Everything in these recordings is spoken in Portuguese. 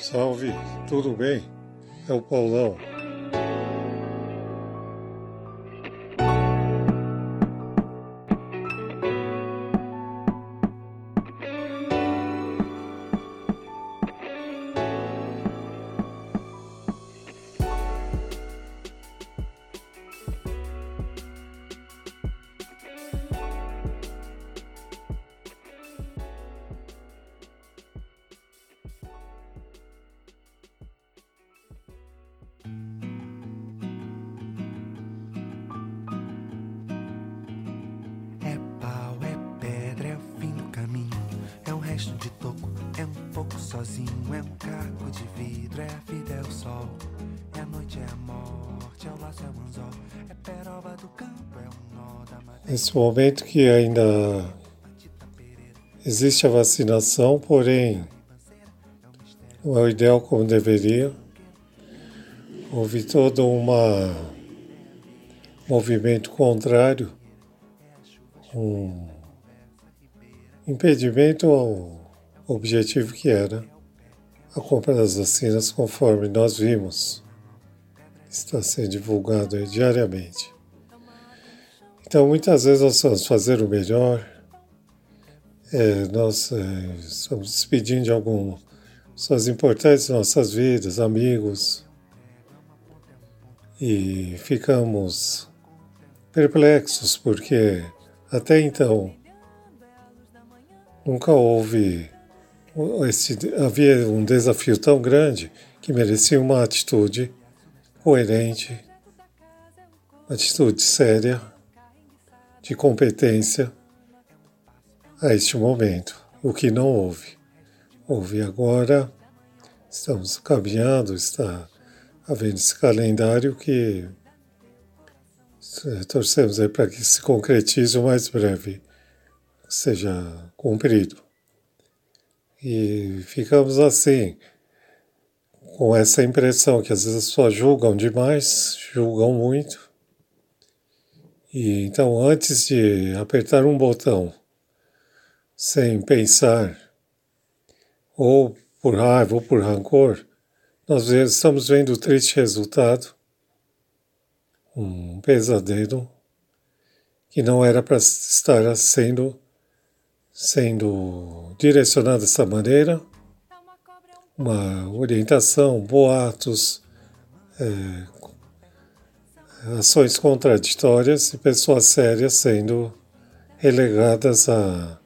Salve, tudo bem? É o Paulão. É pau, é pedra, é o fim do caminho. É um resto de toco, é um pouco sozinho. É um caco de vidro, é a vida, é o sol. É a noite, é a morte, é o laço, é o anzol. É peroba do campo, é um nó da madeira. Nesse momento que ainda existe a vacinação, porém não é o ideal como deveria. Houve todo um movimento contrário, um impedimento ao objetivo que era a compra das vacinas, conforme nós vimos. Está sendo divulgado diariamente. Então, muitas vezes nós vamos fazer o melhor, é, nós é, estamos despedindo de algumas pessoas importantes nossas vidas, amigos, e ficamos perplexos porque até então nunca houve esse, havia um desafio tão grande que merecia uma atitude coerente, atitude séria, de competência a este momento, o que não houve. Houve agora, estamos caminhando, está havendo esse calendário que torcemos aí para que se concretize o mais breve, seja cumprido. E ficamos assim, com essa impressão que às vezes as pessoas julgam demais, julgam muito. E então, antes de apertar um botão sem pensar, ou por raiva ou por rancor, nós estamos vendo o triste resultado, um pesadelo que não era para estar sendo, sendo direcionado dessa maneira, uma orientação, boatos, é, ações contraditórias e pessoas sérias sendo relegadas a,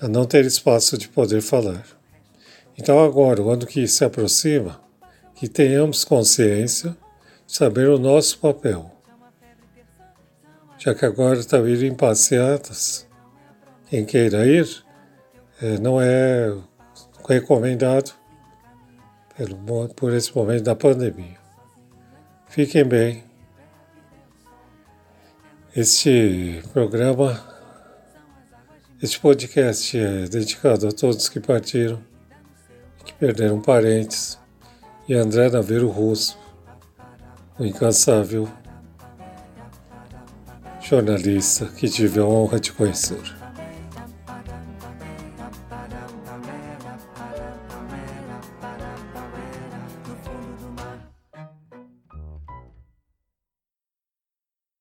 a não ter espaço de poder falar. Então, agora, o ano que se aproxima, que tenhamos consciência de saber o nosso papel. Já que agora está vindo em passeatas, quem queira ir, é, não é recomendado pelo, por esse momento da pandemia. Fiquem bem. Este programa, este podcast é dedicado a todos que partiram perderam parentes, e André Naveiro Russo, o incansável jornalista que tive a honra de conhecer.